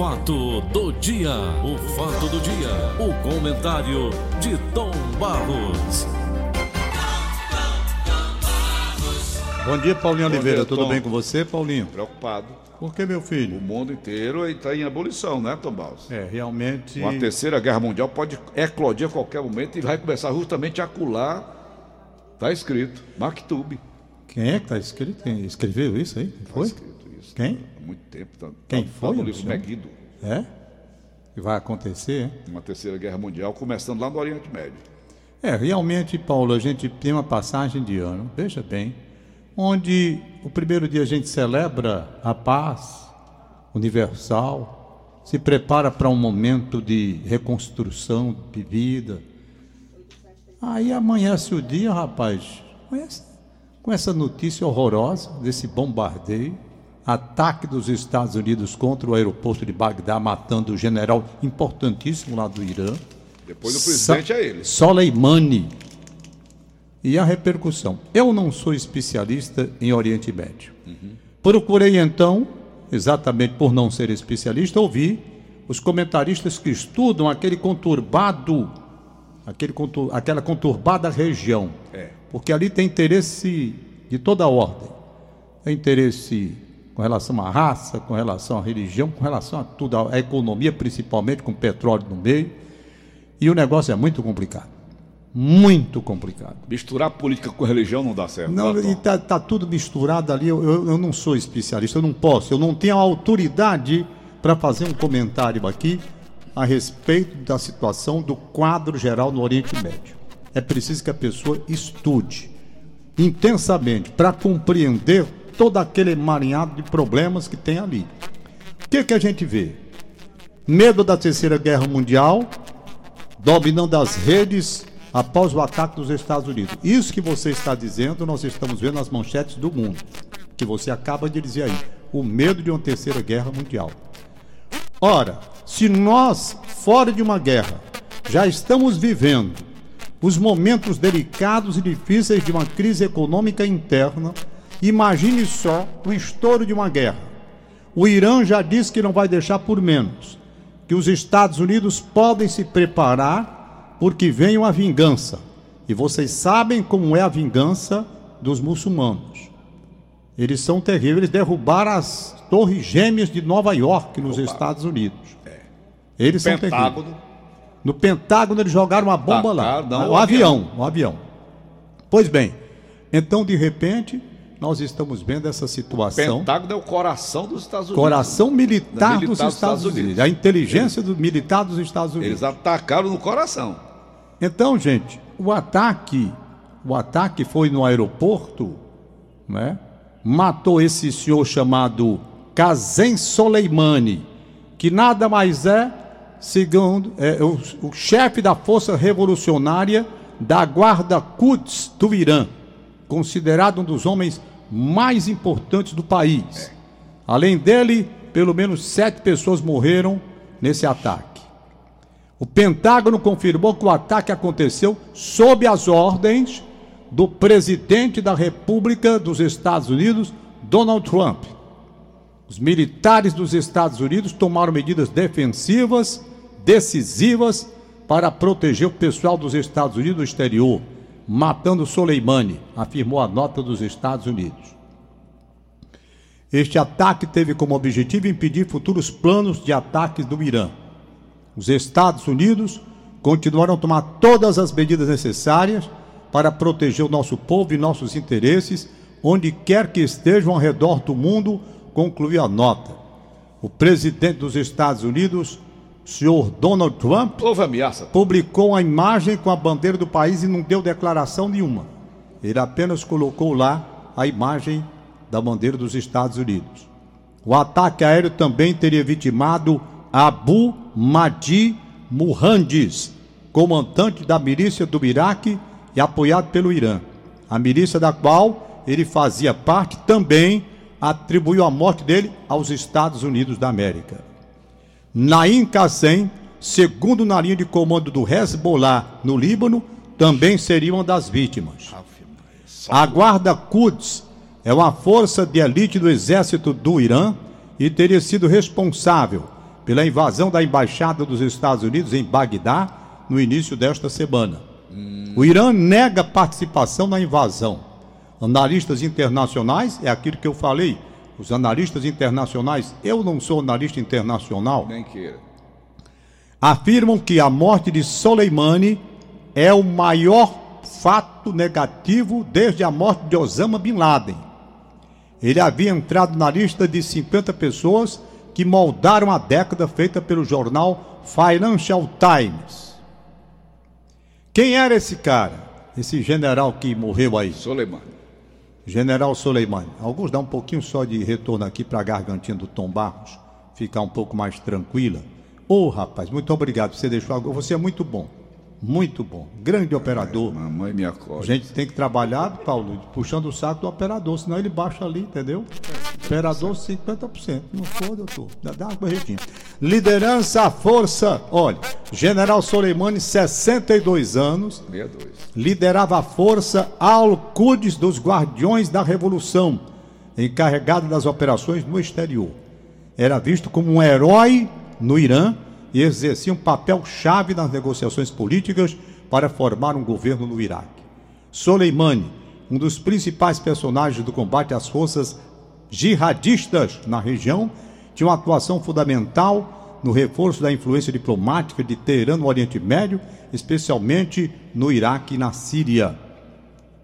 fato do dia, o fato do dia, o comentário de Tom Barros. Bom dia, Paulinho Bom Oliveira. dia, Tudo bem com você, Paulinho? Preocupado. Por que, meu O filho? mundo inteiro está em abolição, né, Tom Baus? É, realmente. Uma terceira guerra mundial pode eclodir a qualquer momento e vai começar justamente a acular. Está escrito, Maktub. Quem é que está escrito? Quem escreveu isso aí? Tá Foi? escrito isso. Quem? Há muito tempo. Tá, Quem tá, foi, Tá no livro? Megiddo. É? Que vai acontecer? Uma terceira guerra mundial começando lá no Oriente Médio. É, realmente, Paulo, a gente tem uma passagem de ano, veja bem, onde o primeiro dia a gente celebra a paz universal, se prepara para um momento de reconstrução de vida. Aí amanhece o dia, rapaz, com essa notícia horrorosa desse bombardeio, ataque dos Estados Unidos contra o aeroporto de Bagdá, matando o general importantíssimo lá do Irã. Depois do presidente é ele. Soleimani. E a repercussão. Eu não sou especialista em Oriente Médio. Procurei então, exatamente por não ser especialista, ouvir os comentaristas que estudam aquele conturbado, aquele contur- aquela conturbada região. É. Porque ali tem interesse de toda ordem. É interesse com relação à raça, com relação à religião, com relação a tudo, à economia, principalmente com petróleo no meio. E o negócio é muito complicado. Muito complicado. Misturar política com religião não dá certo. Não, Tom? e tá, tá tudo misturado ali. Eu, eu, eu não sou especialista, eu não posso, eu não tenho a autoridade para fazer um comentário aqui a respeito da situação do quadro geral no Oriente Médio. É preciso que a pessoa estude intensamente para compreender todo aquele emaranhado de problemas que tem ali. O que, que a gente vê? Medo da Terceira Guerra Mundial, dominando as redes após o ataque dos Estados Unidos. Isso que você está dizendo, nós estamos vendo nas manchetes do mundo, que você acaba de dizer aí, o medo de uma terceira guerra mundial. Ora, se nós, fora de uma guerra, já estamos vivendo os momentos delicados e difíceis de uma crise econômica interna, imagine só o estouro de uma guerra. O Irã já disse que não vai deixar por menos, que os Estados Unidos podem se preparar porque vem uma vingança. E vocês sabem como é a vingança dos muçulmanos. Eles são terríveis, eles derrubaram as torres gêmeas de Nova York, nos Estados Unidos. Eles são terríveis. No Pentágono eles jogaram uma bomba lá. Tacaram, não, o o avião, o avião. Pois bem, então de repente nós estamos vendo essa situação. Pentágono é o coração dos Estados Unidos. Coração militar, Militar dos Estados, Unidos. A inteligência do militar dos Estados Unidos. Eles atacaram no coração. Então, gente, o ataque, o ataque foi no aeroporto, né? Matou esse senhor chamado Kazem Soleimani, que nada mais é, segundo é, o, o chefe da força revolucionária da guarda Quds do Irã, considerado um dos homens mais importantes do país. Além dele, pelo menos sete pessoas morreram nesse ataque. O Pentágono confirmou que o ataque aconteceu sob as ordens do presidente da República dos Estados Unidos, Donald Trump. Os militares dos Estados Unidos tomaram medidas defensivas, decisivas, para proteger o pessoal dos Estados Unidos no exterior, matando Soleimani, afirmou a nota dos Estados Unidos. Este ataque teve como objetivo impedir futuros planos de ataques do Irã. Os Estados Unidos continuaram a tomar todas as medidas necessárias para proteger o nosso povo e nossos interesses, onde quer que estejam ao redor do mundo, concluiu a nota. O presidente dos Estados Unidos, senhor Donald Trump, Houve ameaça. publicou a imagem com a bandeira do país e não deu declaração nenhuma. Ele apenas colocou lá a imagem da bandeira dos Estados Unidos. O ataque aéreo também teria vitimado Abu Mahdi Muhandis, comandante da milícia do Iraque e apoiado pelo Irã. A milícia da qual ele fazia parte também atribuiu a morte dele aos Estados Unidos da América. Naim Qassem, segundo na linha de comando do Hezbollah no Líbano, também seria uma das vítimas. A Guarda Quds é uma força de elite do exército do Irã e teria sido responsável pela invasão da embaixada dos Estados Unidos em Bagdá no início desta semana. O Irã nega participação na invasão. Analistas internacionais, é aquilo que eu falei, os analistas internacionais, eu não sou analista internacional, Nem queira. afirmam que a morte de Soleimani é o maior fato negativo desde a morte de Osama Bin Laden. Ele havia entrado na lista de 50 pessoas que moldaram a década feita pelo jornal Financial Times. Quem era esse cara? Esse general que morreu aí? Soleimani. General Soleimani. Alguns dão um pouquinho só de retorno aqui para a gargantinha do Tom Barros, ficar um pouco mais tranquila. Ô rapaz, muito obrigado. Você deixou agora. Você é muito bom. Muito bom. Grande operador. Mamãe me A acorda. gente tem que trabalhar, Paulo, puxando o saco do operador, senão ele baixa ali, entendeu? Operador 50%. Não for, doutor. Dá, dá uma corretinha. Liderança, força. Olha, General Soleimani, 62 anos, 62. Liderava a força Al-Quds dos Guardiões da Revolução, encarregado das operações no exterior. Era visto como um herói no Irã e exercia um papel chave nas negociações políticas para formar um governo no Iraque. Soleimani, um dos principais personagens do combate às forças jihadistas na região, tinha uma atuação fundamental no reforço da influência diplomática de Teherã no Oriente Médio, especialmente no Iraque e na Síria.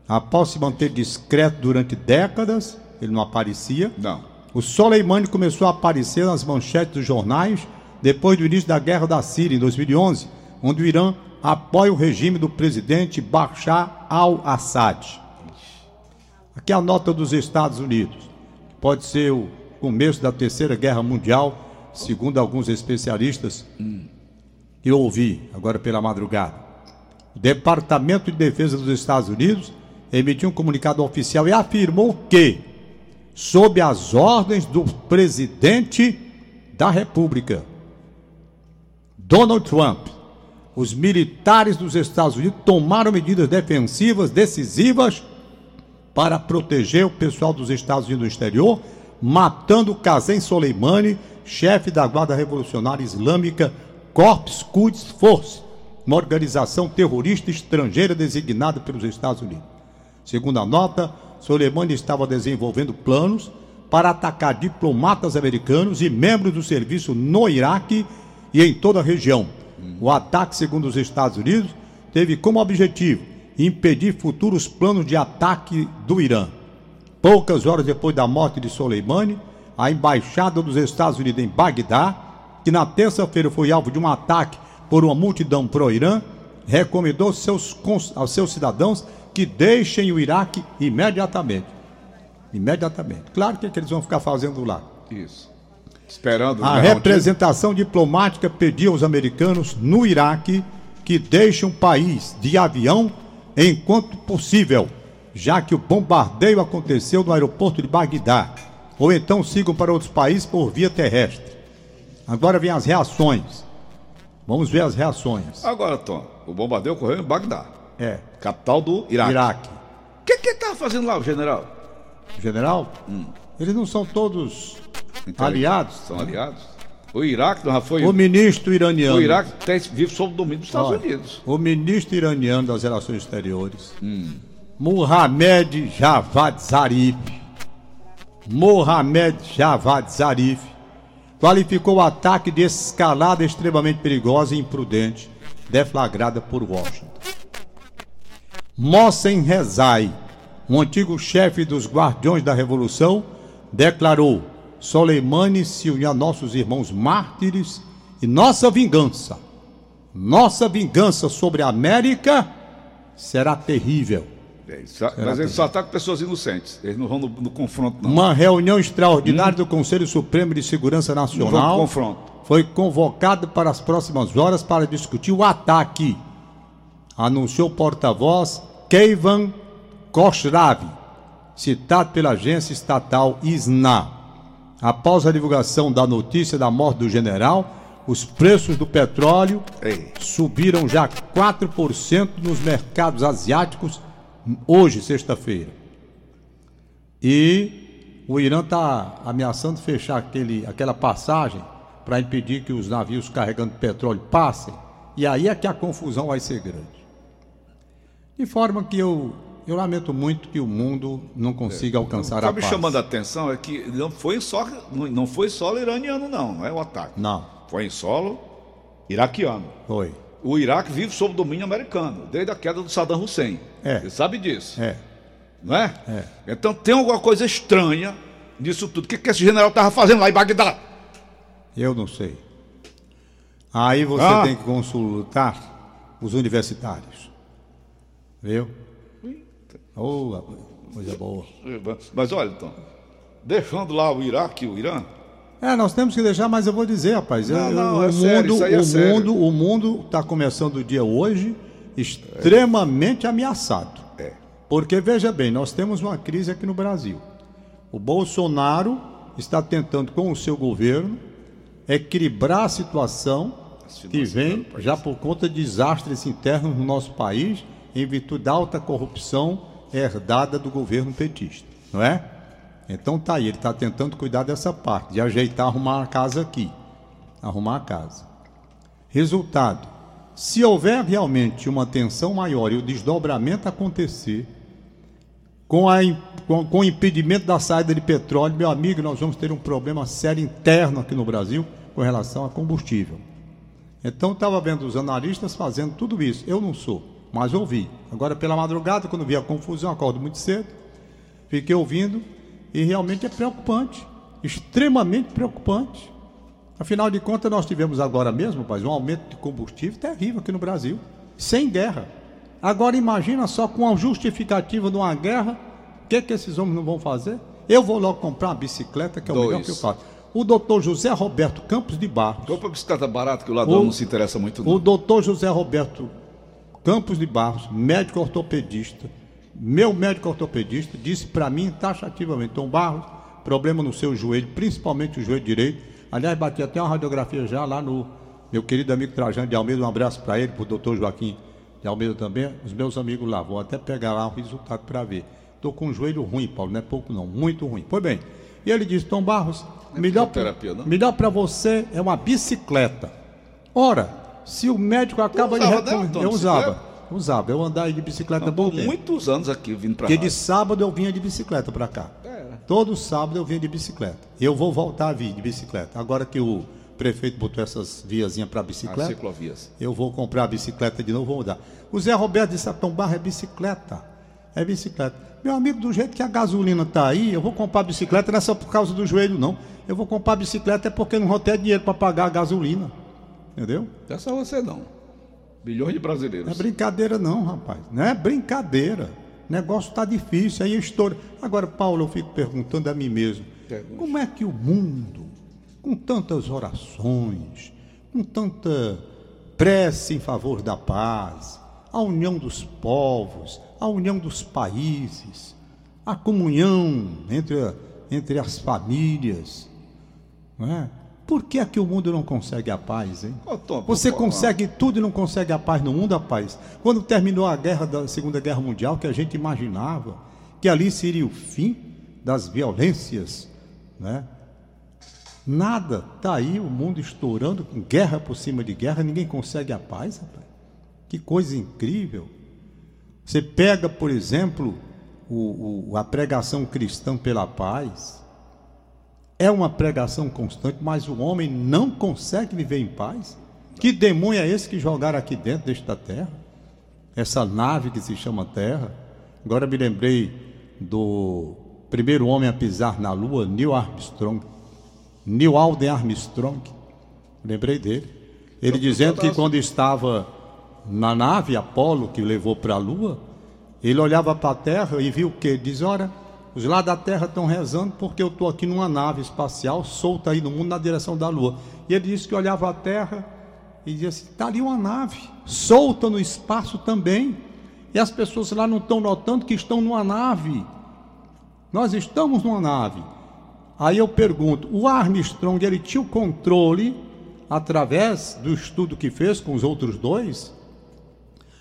Após se manter discreto durante décadas, ele não aparecia, Não. o Soleimani começou a aparecer nas manchetes dos jornais depois do início da guerra da Síria, em 2011, onde o Irã apoia o regime do presidente Bashar al-Assad. Aqui a nota dos Estados Unidos. Pode ser o começo da Terceira Guerra Mundial, segundo alguns especialistas que eu ouvi agora pela madrugada. O Departamento de Defesa dos Estados Unidos emitiu um comunicado oficial e afirmou que, sob as ordens do presidente da República, Donald Trump, os militares dos Estados Unidos tomaram medidas defensivas decisivas para proteger o pessoal dos Estados Unidos no exterior, matando Qasem Soleimani, chefe da Guarda Revolucionária Islâmica Corps Quds Force, uma organização terrorista estrangeira designada pelos Estados Unidos. Segundo a nota, Soleimani estava desenvolvendo planos para atacar diplomatas americanos e membros do serviço no Iraque e em toda a região. O ataque, segundo os Estados Unidos, teve como objetivo impedir futuros planos de ataque do Irã. Poucas horas depois da morte de Soleimani, a embaixada dos Estados Unidos em Bagdá, que na terça-feira foi alvo de um ataque por uma multidão pró-Irã, recomendou seus, aos seus cidadãos que deixem o Iraque imediatamente. Imediatamente. Claro que, é que eles vão ficar fazendo lá. Isso. Esperando. A né, representação diplomática pediu aos americanos no Iraque que deixem o país de avião enquanto possível, já que o bombardeio aconteceu no aeroporto de Bagdá, ou então sigam para outros países por via terrestre. Agora vem as reações. Vamos ver as reações. Agora, Tom, o bombardeio ocorreu em Bagdá, É, capital do Iraque. Iraque. O que que estava fazendo lá, o general? General, eles não são todos aliados. São aliados? O Iraque não já foi. O ministro iraniano. O Iraque tem- vive sob o domínio dos Estados Olha, Unidos. O ministro iraniano das Relações Exteriores, Mohamed Javad Zarif, Mohamed Javad Zarif, qualificou o ataque de escalada extremamente perigosa e imprudente, deflagrada por Washington. Mohsen Rezai, um antigo chefe dos Guardiões da Revolução, declarou: Soleimani se uniu a nossos irmãos mártires e nossa vingança, nossa vingança sobre a América será terrível. É, isso- mas eles só atacam pessoas inocentes. Eles não vão no, no confronto, não. Uma reunião extraordinária do Conselho Supremo de Segurança Nacional confronto. foi convocado para as próximas horas para discutir o ataque. Anunciou o porta-voz Keivan Koshravi, citado pela agência estatal ISNA. Após a divulgação da notícia da morte do general, os preços do petróleo Ei. subiram já 4% nos mercados asiáticos hoje, sexta-feira. E o Irã está ameaçando fechar aquele, aquela passagem para impedir que os navios carregando petróleo passem. E aí é que a confusão vai ser grande. De forma que eu, eu lamento muito que o mundo não consiga alcançar O que a está me paz. chamando a atenção é que não foi só, não foi solo iraniano, não, não é o ataque. Não, Foi em solo iraquiano. foi. O Iraque vive sob domínio americano, desde a queda do Saddam Hussein. É. Você sabe disso, É, não é? É. Então tem alguma coisa estranha nisso tudo. O que, que esse general estava fazendo lá em Bagdá? eu não sei. Aí você Ah. tem que consultar os universitários. Viu? Oh, coisa boa. Mas olha, então, deixando lá o Iraque e o Irã, É, nós temos que deixar, mas eu vou dizer, rapaz, Não, eu- não, o é mundo, é o sério. mundo, o mundo está começando o dia hoje extremamente ameaçado. É. Porque veja bem, nós temos uma crise aqui no Brasil. O Bolsonaro está tentando com o seu governo equilibrar a situação que vem já por conta de desastres internos no nosso país em virtude da alta corrupção herdada do governo petista, não é? Então tá aí, ele está tentando cuidar dessa parte, de ajeitar, arrumar a casa aqui, arrumar a casa. Resultado: se houver realmente uma tensão maior e o desdobramento acontecer, com, a, com, com o impedimento da saída de petróleo, meu amigo, nós vamos ter um problema sério interno aqui no Brasil com relação a combustível. Então estava vendo os analistas fazendo tudo isso. Eu não sou, mas ouvi. Agora pela madrugada, quando vi a confusão, acordo muito cedo, fiquei ouvindo e realmente é preocupante, extremamente preocupante. Afinal de contas, nós tivemos agora mesmo, rapaz, um aumento de combustível terrível aqui no Brasil, sem guerra. Agora imagina só com a justificativa de uma guerra, o que, que esses homens não vão fazer? Eu vou logo comprar uma bicicleta, que é o Dois. melhor que eu faço. O doutor José Roberto Campos de Barros, compra bicicleta barata que o ladrão O- não se interessa muito. o Não. doutor José Roberto Campos de Barros, médico ortopedista, meu médico ortopedista, disse para mim taxativamente, Tom Barros, problema no seu joelho, principalmente o joelho direito. Aliás, bati até uma radiografia já lá no meu querido amigo Trajano de Almeida, um abraço para ele, para o doutor Joaquim de Almeida também, os meus amigos lá, vou até pegar lá o resultado para ver. Estou com um joelho ruim, Paulo, não é pouco não, muito ruim. Pois bem, e ele disse, Tom Barros, melhor, fisioterapia, não? melhor para você é uma bicicleta. Ora, se o médico acaba de recomendar. Eu usava? Usava. Eu andava de bicicleta Por bom tempo. muitos anos aqui vindo para Porque cá. de sábado eu vinha de bicicleta para cá. Todo sábado eu vinha de bicicleta. Eu vou voltar a vir de bicicleta. Agora que o prefeito botou essas viazinhas para As bicicleta, ciclovias. eu vou comprar a bicicleta de novo, vou mudar. O Zé Roberto disse: Tom Barra é bicicleta. É bicicleta. Meu amigo, do jeito que a gasolina está aí, eu vou comprar bicicleta não é só por causa do joelho, não. Eu vou comprar bicicleta é porque não vou ter dinheiro para pagar a gasolina. Entendeu? Não é só você não. Bilhões de brasileiros. Não é brincadeira, não, rapaz. Não é brincadeira. O negócio está difícil, aí estoura. Agora, Paulo, eu fico perguntando a mim mesmo: Pergunte. como é que o mundo, com tantas orações, com tanta prece em favor da paz, a união dos povos, a união dos países, a comunhão entre, entre as famílias, não é? Por que é que o mundo não consegue a paz, hein? Você consegue tudo e não consegue a paz no mundo, rapaz? Quando terminou a guerra da Segunda Guerra Mundial, que a gente imaginava que ali seria o fim das violências, né? Nada, tá aí o mundo estourando com guerra por cima de guerra, ninguém consegue a paz, rapaz. Que coisa incrível. Você pega, por exemplo, o- o- a pregação cristã pela paz, é uma pregação constante, mas o homem não consegue viver em paz. Que demônio é esse que jogaram aqui dentro desta terra? Essa nave que se chama Terra. Agora me lembrei do primeiro homem a pisar na Lua, Neil Armstrong. Neil Alden Armstrong. Lembrei dele. Ele dizendo que quando estava na nave Apolo que levou para a Lua, ele olhava para a Terra e viu o quê? Diz: Ora, os lá da Terra estão rezando porque eu estou aqui numa nave espacial solta aí no mundo na direção da Lua. E ele disse que olhava a Terra e dizia assim: está ali uma nave solta no espaço também. E as pessoas lá não estão notando que estão numa nave. Nós estamos numa nave. Aí eu pergunto: o Armstrong ele tinha o controle através do estudo que fez com os outros dois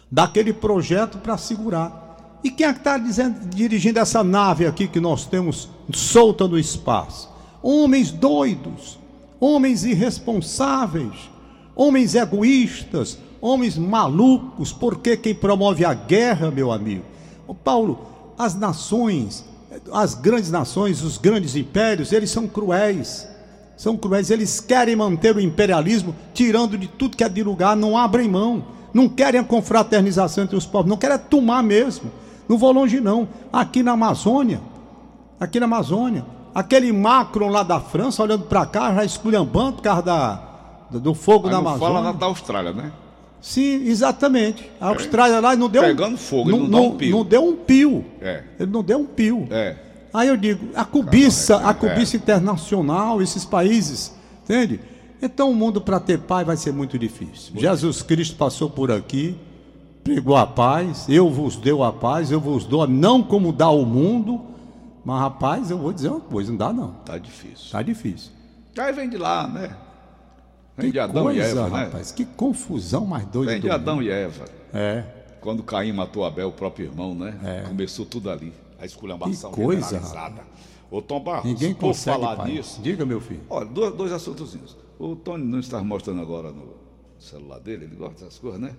daquele projeto para segurar. E quem é que está dirigindo essa nave aqui que nós temos solta no espaço? Homens doidos, homens irresponsáveis, homens egoístas, homens malucos, porque quem promove a guerra, meu amigo? Ô Paulo, as nações, as grandes nações, os grandes impérios, eles são cruéis. São cruéis, eles querem manter o imperialismo, tirando de tudo que é de lugar, não abrem mão, não querem a confraternização entre os povos, não querem tomar mesmo. Não vou longe, não. Aqui na Amazônia, aqui na Amazônia, aquele Macron lá da França, olhando para cá, já esculhambando por causa da, do fogo Aí da não Amazônia. fala da Austrália, né? Sim, exatamente. A Austrália lá não deu Pegando fogo, não dá um pio. Não deu um pio. É. Ele não deu um pio. É. Aí eu digo, a cobiça, a cobiça internacional, esses países, entende? Então o mundo para ter paz vai ser muito difícil. Jesus Cristo passou por aqui, pregou a paz, eu vos deu a paz, eu vos dou, não como dá o mundo, mas rapaz, eu vou dizer uma coisa, não dá não. Tá difícil. Tá difícil. Aí vem de lá, né? Vem Que de Adão coisa, e Eva, né? rapaz, que confusão mais doida Vem de Adão mundo. e Eva. É. Quando Caim matou Abel, o próprio irmão, né? Começou tudo ali. A esculhambação Que coisa. Ô Tom Barros, Ninguém por consegue, falar pai. nisso, Diga, meu filho. Olha, dois, dois assuntozinhos. O Tony não está mostrando agora no celular dele, ele gosta dessas coisas, né?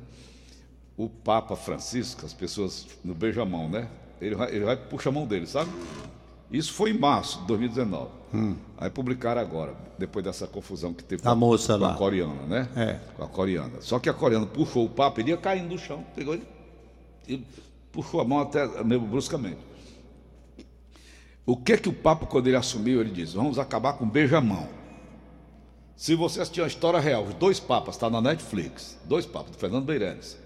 O Papa Francisco, as pessoas no beijamão, né? Ele vai, ele vai puxa a mão dele, sabe? Isso foi em março de 2019. Aí publicaram agora, depois dessa confusão que teve Hum. A com moça com lá. a coreana, né? É. Com a coreana. Só que a coreana puxou o Papa, ele ia caindo do chão, pegou ele e puxou a mão até mesmo bruscamente. O que que o Papa, quando ele assumiu, ele disse: vamos acabar com beijamão. Se você assistir a história real, os dois papas, está na Netflix, dois papas, do Fernando Beirenes.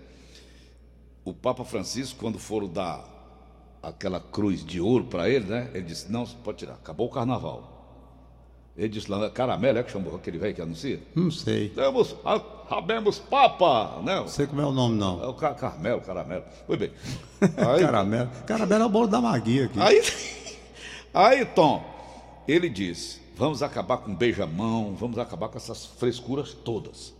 O Papa Francisco, quando foram dar aquela cruz de ouro para ele, né? Ele disse: não, pode tirar, acabou o carnaval. Ele disse lá, caramelo, é que chamou aquele velho que anuncia? Não sei. Temos, rabemos Papa, né? Não sei como é o nome, não. É o Ca- Carmelo, caramelo. Foi bem. Aí, Caramelo. Caramelo é o bolo da maguia aqui. Aí, aí, Tom, ele disse: vamos acabar com beijamão, vamos acabar com essas frescuras todas.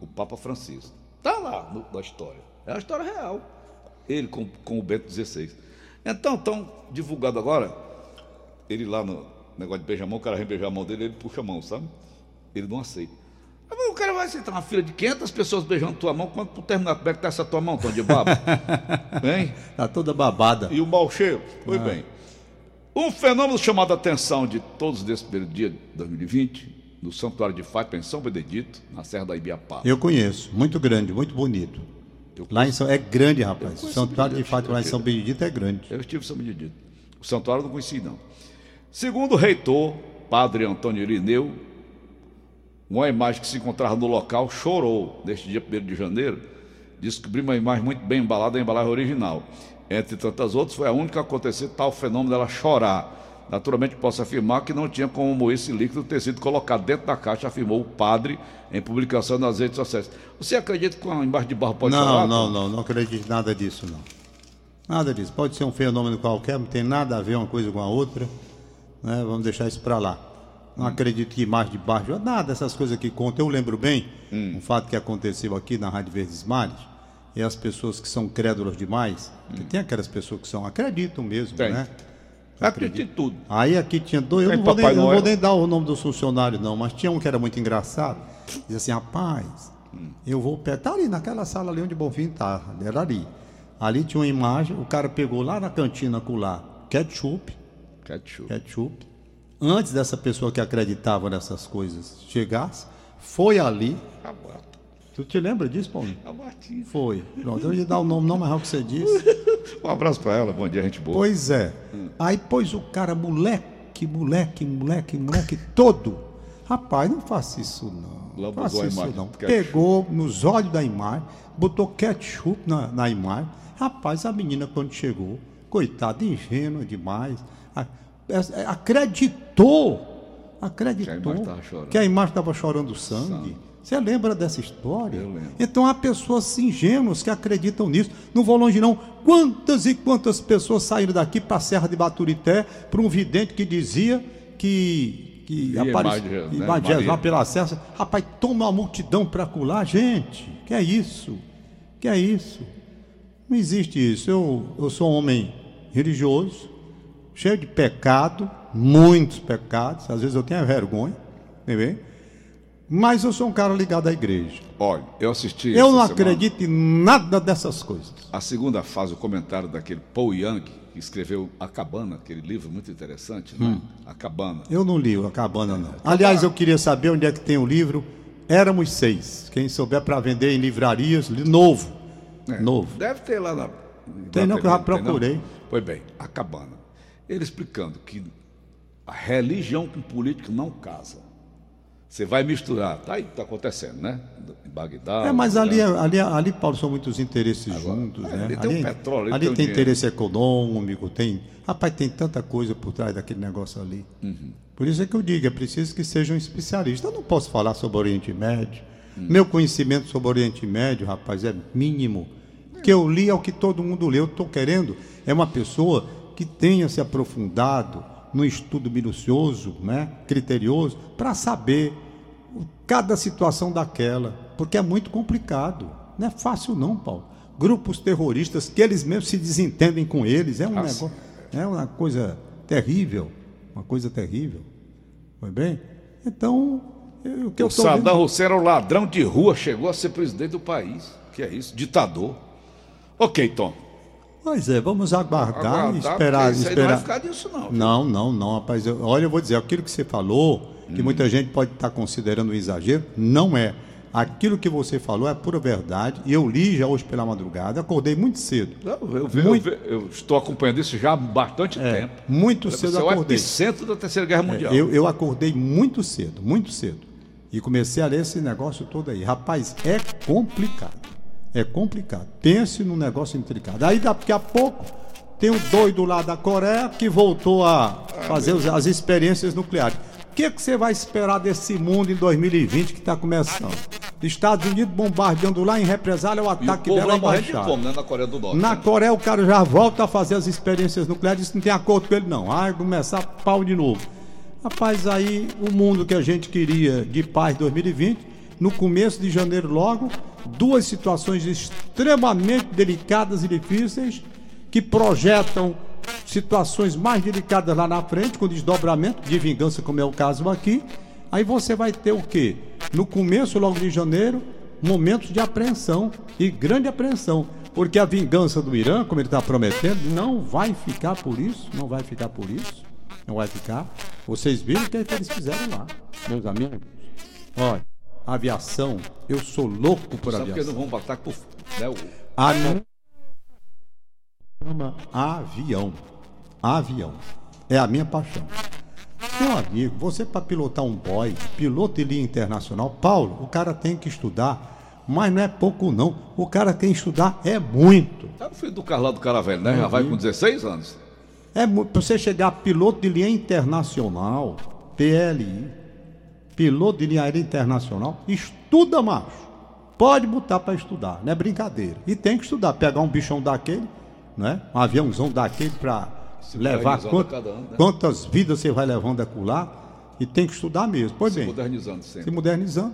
O Papa Francisco. Está lá no- na história. É a história real. Ele com, com o Bento XVI. Então, estão divulgado agora, ele lá no negócio de beijamão, o cara vem beijar a mão dele, ele puxa a mão, sabe? Ele não aceita. O cara vai aceitar uma fila de 500 pessoas beijando tua mão, quando tu terminar, como é que tá essa tua mão, Tom de baba? Hein? Tá toda babada. E o mau cheiro? Foi bem. Um fenômeno chamado a atenção de todos nesse primeiro dia de 2020, no Santuário de Fátima, em São Benedito, na Serra da Ibiapaba. Eu conheço. Muito grande, muito bonito. Lá em São... É grande, rapaz. conheço Santuário de Fátima lá em São Benedito é grande. Eu estive em São Benedito. O santuário eu não conheci, não. Segundo o reitor, padre Antônio Irineu, uma imagem que se encontrava no local chorou neste dia 1 de janeiro. Descobri uma imagem muito bem embalada, a embalagem original. Entre tantas outras, foi a única a acontecer tal fenômeno dela chorar. Naturalmente, posso afirmar que não tinha como esse líquido ter sido colocado dentro da caixa, afirmou o padre em publicação nas redes sociais. Você acredita que uma imagem de barro pode não, chorar? não, não, não acredito em nada disso, não. Nada disso. Pode ser um fenômeno qualquer, não tem nada a ver uma coisa com a outra. né? Vamos deixar isso para lá. Não acredito que imagem de baixo, nada dessas coisas que contam. Eu lembro bem um fato que aconteceu aqui na Rádio Verdes Mares. E as pessoas que são crédulas demais, que tem aquelas pessoas que são, acreditam mesmo, Tem. né? Acredito em tudo. Aí aqui tinha dois, eu não, vou nem, eu não vou nem dar o nome dos funcionários, não, mas tinha um que era muito engraçado. Dizia assim, rapaz, eu vou pegar. Tá ali naquela sala ali onde o Bonfim tá. Era ali. Ali tinha uma imagem, o cara pegou lá na cantina com lá ketchup, Ketchup. ketchup. Antes dessa pessoa que acreditava nessas coisas chegasse, foi ali. Tu te lembra disso, Paulinho? A Martinha. Foi. Pronto, eu ia dar o nome não, mas é o que você disse. Um abraço pra ela, bom dia, gente boa. Pois é. Aí pôs o cara, moleque, moleque, moleque, moleque todo. Rapaz, não faça isso não. Lambuzou Faça isso imagem não. Pegou nos olhos da imagem, botou ketchup na, na imagem. Rapaz, a menina quando chegou, coitada, ingênua demais, a- é- é- acreditou, acreditou Que a imagem tava chorando. que a imagem estava chorando sangue. Você lembra dessa história? Eu lembro. Então há pessoas ingênuas que acreditam nisso. Não vou longe não. Quantas e quantas pessoas saíram daqui para a Serra de Baturité para um vidente que dizia que, que imagem, né, Maria. lá pela Serra. Rapaz, toma uma multidão para colar, gente. Que é isso? Que é isso? Não existe isso. Eu, eu sou um homem religioso, cheio de pecado, muitos pecados. Às vezes eu tenho vergonha, entendeu? Mas eu sou um cara ligado à igreja. Olha, eu assisti. Eu não semana acredito em nada dessas coisas. A segunda fase, o comentário daquele Paul Young, que escreveu A Cabana, aquele livro muito interessante, né? Hum. A Cabana. Eu não li a cabana, não. Aliás, eu queria saber onde é que tem o livro Éramos Seis. Quem souber para vender em livrarias, li- novo. É, Novo. Deve ter lá na. Tem não, que eu já procurei. Pois bem, a cabana. Ele explicando que a religião com político não casa. Você vai misturar, tá aí, tá acontecendo, né? Em Bagdá. É, mas ali, né? ali, ali, Paulo, são muitos interesses juntos, é, né? ali tem ali o petróleo, ali tem tem interesse econômico, tem. Rapaz, tem tanta coisa por trás daquele negócio ali. Uhum. Por isso é que eu digo, é preciso que sejam especialistas. Eu não posso falar sobre o Oriente Médio. Hum. Meu conhecimento sobre o Oriente Médio, rapaz, é mínimo. O que eu li é o que todo mundo lê. Eu estou querendo é uma pessoa que tenha se aprofundado no estudo minucioso, né, criterioso, para saber cada situação daquela, porque é muito complicado. Não é fácil não, Paulo. Grupos terroristas que eles mesmos se desentendem com eles, é um Ah, negócio, é uma coisa terrível, uma coisa terrível. Foi bem? Então, eu- o que eu O estou Saddam Hussein era o ladrão de rua, chegou a ser presidente do país. Que é isso? Ditador. Ok, Tom. Pois é, vamos aguardar, Aguardar, e esperar, isso aí esperar. não vai ficar nisso, não. viu? Não, não, não, rapaz. Eu- olha, eu vou dizer, aquilo que você falou, que muita gente pode estar considerando um exagero, não é. Aquilo que você falou é pura verdade. E eu li já hoje pela madrugada, acordei muito cedo. Não, eu, vi- Muito- eu vi- eu estou acompanhando isso já há bastante É, tempo. muito cedo é o acordei. epicentro da Terceira Guerra Mundial. Eu, eu acordei muito cedo, muito cedo. E comecei a ler esse negócio todo aí. Rapaz, é complicado. É complicado. Pense num negócio intricado. Aí daqui a pouco tem um doido lá da Coreia que voltou a fazer os- as experiências nucleares. O que, que você vai esperar desse mundo em 2020 que está começando? Estados Unidos bombardeando lá em represália o E o ataque povo dela lá morrendo de fome, né? Na Coreia do Norte. Na né? Coreia o cara já volta a fazer as experiências nucleares, isso não tem acordo com ele não. Vai começar pau de novo. Rapaz, aí o mundo que a gente queria de paz 2020, no começo de janeiro logo, duas situações extremamente delicadas e difíceis que projetam situações mais delicadas lá na frente, com desdobramento de vingança, como é o caso aqui. Aí você vai ter o quê? No começo logo de janeiro, momentos de apreensão e grande apreensão, porque a vingança do Irã, como ele está prometendo, não vai ficar por isso, não vai ficar por isso, não vai ficar. Vocês viram o que, é eles fizeram lá, meus amigos? Olha, aviação, eu sou louco por Sabe aviação. não vão bater por. Né, o- A minha chama avião. Avião. É a minha paixão. Meu amigo, você para pilotar um boy, piloto de linha internacional, Paulo, o cara tem que estudar, mas não é pouco não. O cara tem que estudar é muito. É o filho do Carlão do Caravelho, né? Já vai com 16 anos. É para você chegar piloto de linha internacional, PLI, piloto de linha aérea internacional, estuda, macho. Pode botar para estudar, não é brincadeira. E tem que estudar, pegar um bichão daquele, né? Um aviãozão daquele para levar modernizando quant- ano, né? quantas vidas você vai levando acolá. E tem que estudar mesmo. Pois Se bem, modernizando se sempre. modernizando.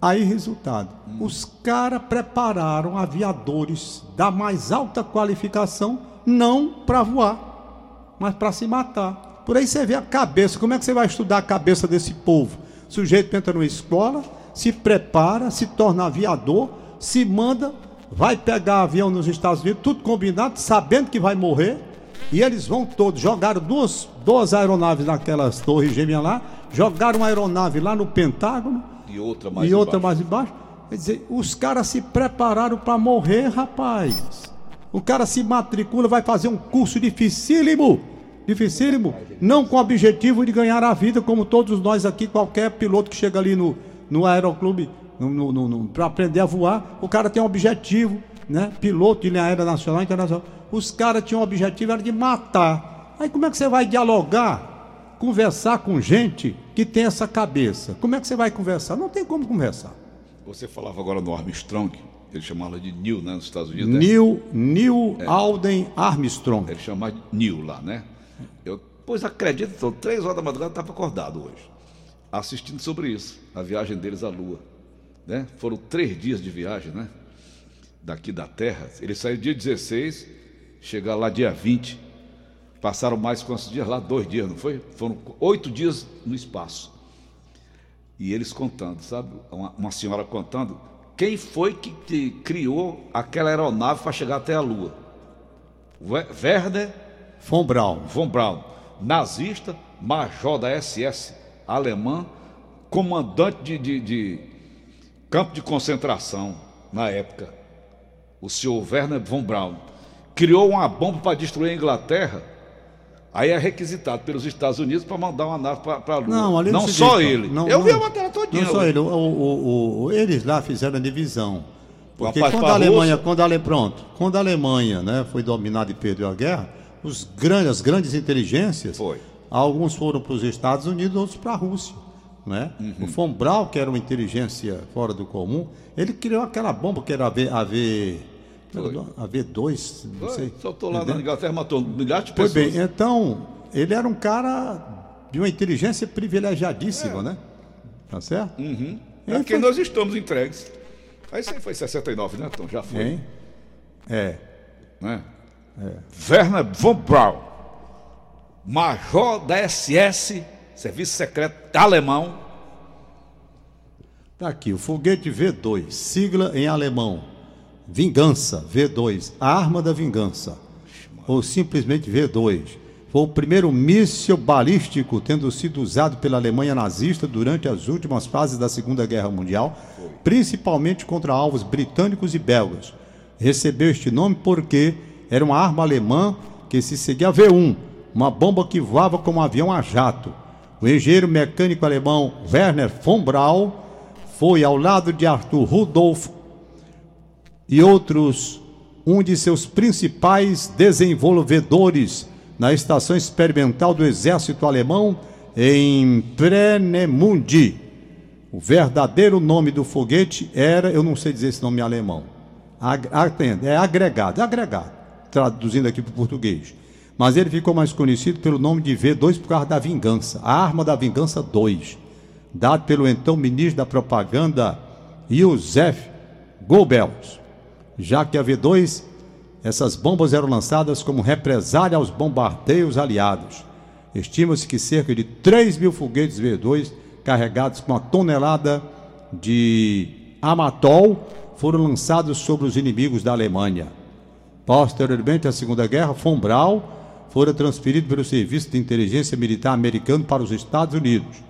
Aí, resultado: os caras prepararam aviadores da mais alta qualificação, não para voar, mas para se matar. Por aí você vê a cabeça. Como é que você vai estudar a cabeça desse povo? O sujeito entra numa escola, se prepara, se torna aviador, se manda, vai pegar avião nos Estados Unidos, tudo combinado, sabendo que vai morrer. E eles vão todos, jogaram duas, duas aeronaves naquelas torres gêmeas lá, jogaram uma aeronave lá no Pentágono E outra mais e outra embaixo. mais embaixo. Quer dizer, os caras se prepararam para morrer, rapaz. O cara se matricula, vai fazer um curso dificílimo, dificílimo, não com o objetivo de ganhar a vida, como todos nós aqui, qualquer piloto que chega ali no, no aeroclube no, no, no, para aprender a voar, o cara tem um objetivo, né? Piloto de linha aérea nacional internacional. Os caras tinham um objetivo, era de matar. Aí como é que você vai dialogar, conversar com gente que tem essa cabeça? Como é que você vai conversar? Não tem como conversar. Você falava agora no Armstrong, ele chamava de Neil, né? Nos Estados Unidos. né? Neil, Neil Alden Armstrong. Ele chama de Neil lá, né? Eu, pois acredito, então, três horas da madrugada estava acordado hoje, assistindo sobre isso, a viagem deles à Lua. Né? Foram três dias de viagem, né? Daqui da Terra. Eles saíram dia 16, chegaram lá dia 20. Passaram mais quantos dias lá? Dois dias, não foi? Foram oito dias no espaço. E eles contando, sabe? Uma, uma senhora contando quem foi que, que criou aquela aeronave para chegar até a Lua. Werner von Braun. Von Braun, nazista, major da SS alemã, comandante de, de, de campo de concentração na época. O senhor Werner von Braun criou uma bomba para destruir a Inglaterra Aí é requisitado pelos Estados Unidos para mandar uma nave para a Lua. Não, ali não só ele. Não, Eu não, vi a matéria todinha. Não só ele. O, o, o, eles lá fizeram a divisão. Porque quando a Alemanha, quando a, pronto, quando a Alemanha né, foi dominada e perdeu a guerra, os grandes, as grandes inteligências, foi. alguns foram para os Estados Unidos, outros para a Rússia. Né? Uhum. O von Braun, que era uma inteligência fora do comum, ele criou aquela bomba que era a, v, a, v, a V2, não Foi. sei. Soltou lá na Inglaterra, matou milhares de pessoas. Foi bem, então, ele era um cara de uma inteligência privilegiadíssima, é. né? Tá certo? Uhum. É que foi... nós estamos entregues. Aí isso aí foi 69, né, Então Já foi. Hein? É. Né? É. Werner von Braun, major da SS, Serviço Secreto Alemão. Tá aqui, o foguete V2, sigla em alemão Vingança, V2, a arma da vingança, ou simplesmente V2. Foi o primeiro míssil balístico tendo sido usado pela Alemanha nazista durante as últimas fases da Segunda Guerra Mundial, principalmente contra alvos britânicos e belgas. Recebeu este nome porque era uma arma alemã que se seguia a V1, uma bomba que voava como um avião a jato. O engenheiro mecânico alemão Werner von Braun foi ao lado de Arthur Rudolf e outros, um de seus principais desenvolvedores na estação experimental do exército alemão em Prenemundi. O verdadeiro nome do foguete era, eu não sei dizer esse nome em alemão, é agregado, é agregado, traduzindo aqui para o português. Mas ele ficou mais conhecido pelo nome de V2 por causa da vingança, a arma da vingança 2, dado pelo então ministro da propaganda Josef Goebbels já que a V2, essas bombas eram lançadas como represália aos bombardeios aliados. Estima-se que cerca de 3 mil foguetes V2 carregados com uma tonelada de amatol foram lançados sobre os inimigos da Alemanha. Posteriormente à Segunda Guerra, von Braun fora transferido pelo Serviço de Inteligência Militar americano para os Estados Unidos.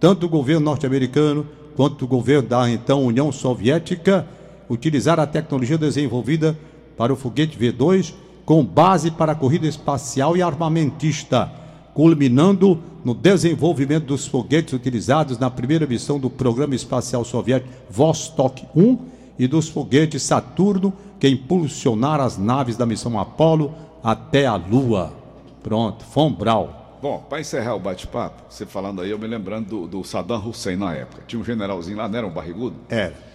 Tanto o governo norte-americano quanto o governo da então União Soviética utilizar a tecnologia desenvolvida para o foguete V2 com base para a corrida espacial e armamentista, culminando no desenvolvimento dos foguetes utilizados na primeira missão do programa espacial soviético Vostok 1 e dos foguetes Saturno que impulsionaram as naves da missão Apollo até a Lua. Pronto, Von Braun. Bom, para encerrar o bate-papo, você falando aí, eu me lembrando do, do Saddam Hussein na época. Tinha um generalzinho lá, não era um barrigudo? Era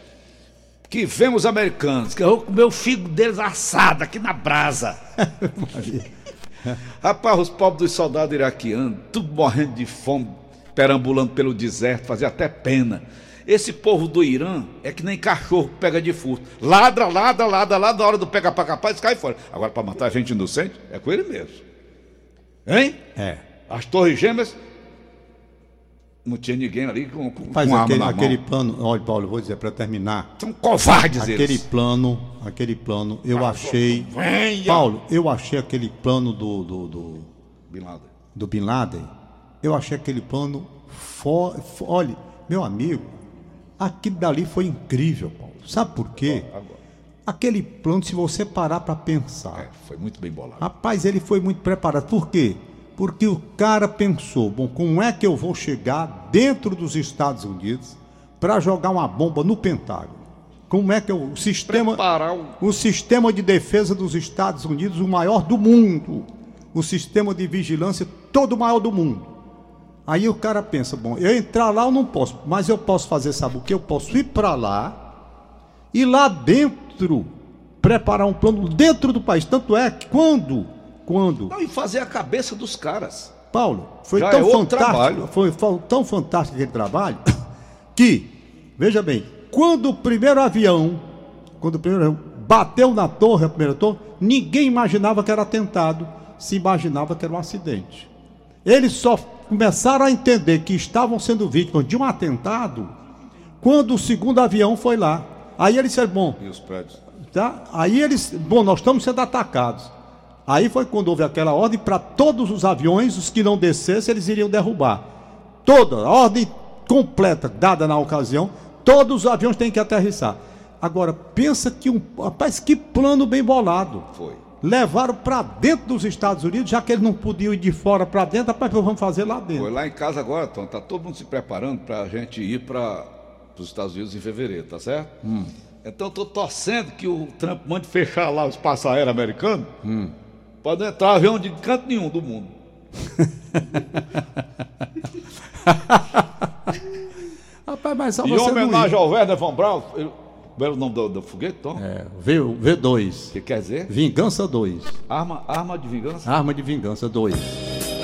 que vemos americanos, que eu vou comer o figo deles assado aqui na brasa. Rapaz, os pobres dos soldados iraquianos, tudo morrendo de fome, perambulando pelo deserto, fazia até pena. Esse povo do Irã é que nem cachorro que pega de furto. Ladra, ladra, ladra, ladra, na hora do pega para capaz, cai fora. Agora, para matar gente inocente, é com ele mesmo. Hein? É. As torres gêmeas não tinha ninguém ali com, com, Faz com aquele, aquele plano, olha, Paulo, vou dizer para terminar. São covardes Aquele eles. plano, aquele plano, eu achei. Venha. Paulo, eu achei aquele plano do. Do, do, Bin Laden. do Bin Laden. Eu achei aquele plano. For, for, olha, meu amigo, aquilo dali foi incrível, Paulo. Sabe por quê? Agora. Aquele plano, se você parar para pensar. É, foi muito bem bolado. Rapaz, ele foi muito preparado. Por quê? Porque o cara pensou: bom, como é que eu vou chegar dentro dos Estados Unidos para jogar uma bomba no Pentágono? Como é que eu, o sistema o sistema de defesa dos Estados Unidos, o maior do mundo, o sistema de vigilância todo o maior do mundo. Aí o cara pensa, bom, eu entrar lá eu não posso, mas eu posso fazer, sabe o que? Eu posso ir para lá e lá dentro preparar um plano dentro do país. Tanto é que quando quando? Não, e fazer a cabeça dos caras. Paulo, foi Já tão é fantástico, foi, foi tão fantástico aquele trabalho que, veja bem, quando o primeiro avião, quando o primeiro avião bateu na torre, a primeira torre, ninguém imaginava que era atentado, se imaginava que era um acidente. Eles só começaram a entender que estavam sendo vítimas de um atentado quando o segundo avião foi lá. Aí eles disseram, bom, E os prédios? tá? Aí eles, bom, nós estamos sendo atacados. Aí foi quando houve aquela ordem para todos os aviões, os que não descessem, eles iriam derrubar. Toda, a ordem completa dada na ocasião, todos os aviões têm que aterrissar. Agora, pensa que um. Rapaz, que plano bem bolado. Foi. Levaram para dentro dos Estados Unidos, já que eles não podiam ir de fora para dentro, rapaz, vamos fazer lá Foi dentro. lá em casa agora, Tom, tá todo mundo se preparando para a gente ir para os Estados Unidos em fevereiro, tá certo? Então eu tô torcendo que o Trump mande fechar lá o espaço aéreo americano. Pode não entrar avião de canto nenhum do mundo. Rapaz, mas só E em você não homenagem ao Werner von Braun, como era o nome do, do foguete, Tom? É, v, V2. O que quer dizer? Vingança 2. Arma, arma de vingança? Arma de Vingança 2.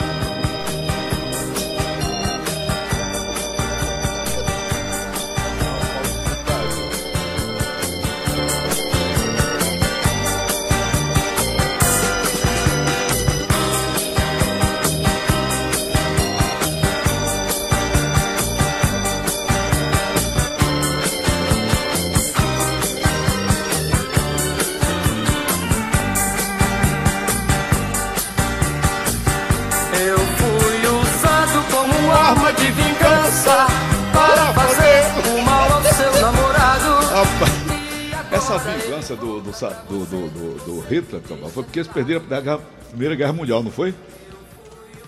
Do, do, Hitler foi porque eles perderam a Guerra- Primeira Guerra Mundial, não foi?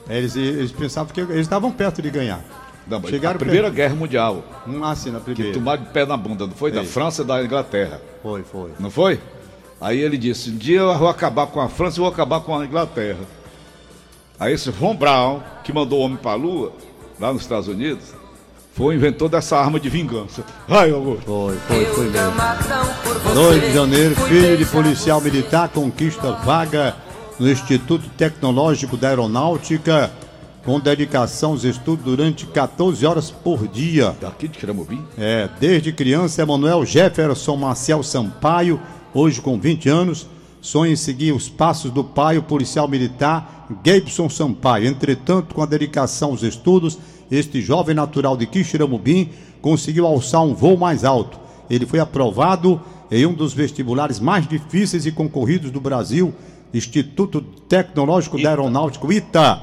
Eles, eles pensavam que eles estavam perto de ganhar. Não, mas Chegaram a Primeira Guerra Mundial. perto. Um assim na primeira. Tomar de pé na bunda, não foi? Da Ei. França e da Inglaterra. Foi, foi. Não foi? Aí ele disse: um dia eu vou acabar com a França e vou acabar com a Inglaterra. Aí esse Von Braun, que mandou o homem para a Lua, lá nos Estados Unidos, foi o inventor dessa arma de vingança. Ai, Augusto. Foi, foi, foi mesmo. gamadão por você. 2 de janeiro, filho de policial militar conquista vaga no Instituto Tecnológico da Aeronáutica com dedicação aos estudos durante 14 horas por dia. Daqui de Quiramobim? É, desde criança, Emanuel Jefferson Marcial Sampaio, hoje com 20 anos, sonha em seguir os passos do pai, o policial militar Gabson Sampaio. Entretanto, com a dedicação aos estudos, este jovem natural de Quixeramobim conseguiu alçar um voo mais alto. Ele foi aprovado em um dos vestibulares mais difíceis e concorridos do Brasil, Instituto Tecnológico da Aeronáutica, ITA.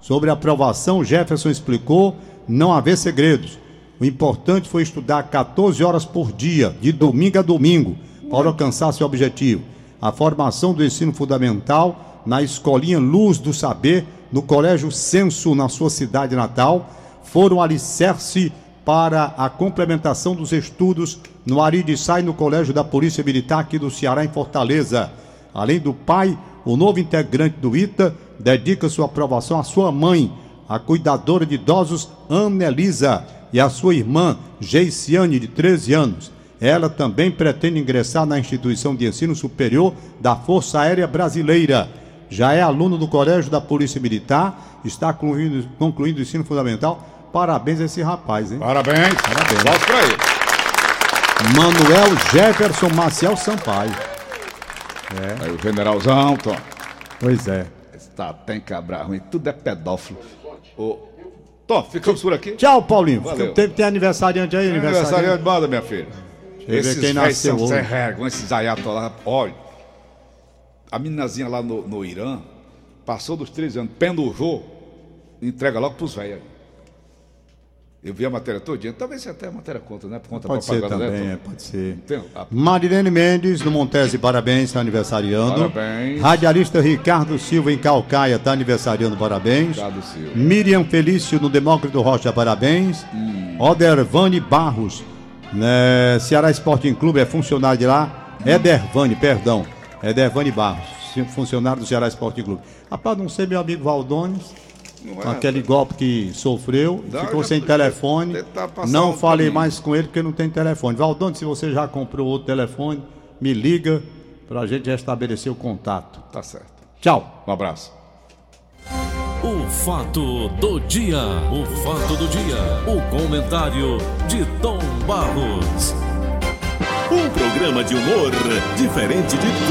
Sobre a aprovação, Jefferson explicou não haver segredos. O importante foi estudar 14 horas por dia, de domingo a domingo, para alcançar seu objetivo. A formação do ensino fundamental na Escolinha Luz do Saber, no Colégio Censo, na sua cidade natal, foram alicerce para a complementação dos estudos no Ari Sai no Colégio da Polícia Militar aqui do Ceará, em Fortaleza. Além do pai, o novo integrante do ITA dedica sua aprovação à sua mãe, a cuidadora de idosos Ana Elisa, e à sua irmã Geiciane, de 13 anos. Ela também pretende ingressar na instituição de ensino superior da Força Aérea Brasileira. Já é aluno do Colégio da Polícia Militar, está concluindo, concluindo o ensino fundamental. Parabéns a esse rapaz, hein? Parabéns. Parabéns. Volta pra ele. Manuel Jefferson Maciel Sampaio. Aí o generalzão, Tom. Pois é. Tá, tem cabra ruim, tudo é pedófilo. Ô, Tom, ficamos por aqui. Tchau, Paulinho. Valeu. Tem, tem aniversariante aí? Aniversário Aniversariante. manda, minha filha. ver quem nasceu são sem vergonha, esses ayatollah. Olha, a meninazinha lá no, no Irã passou dos 13 anos, pendurou, entrega logo pros velhos. Eu vi a matéria todinha. Talvez até a matéria conta, né? Por conta Pode ser propaganda, também, né, é, pode ser. Tem- a- Marilene Mendes, no Montese, parabéns, está aniversariando. Parabéns. Radialista Ricardo Silva, em Calcaia, está aniversariando, parabéns. Ricardo Silva. Miriam Felício, no Demócrito Rocha, parabéns. Hum. Odervane Barros, né, Ceará Sporting Clube, é funcionário de lá. Edervane, perdão. Edervane Barros, funcionário do Ceará Sporting Clube. Rapaz, não sei meu amigo Valdones, é? aquele golpe que sofreu, Não, ficou sem telefone. passar Não um falei caminho. mais com ele porque não tem telefone. Valdones, se você já comprou outro telefone, me liga para a gente restabelecer o contato. Tá certo. Tchau. Um abraço. O fato do dia. O fato do dia. O comentário de Tom Barros. Um programa de humor diferente de tudo.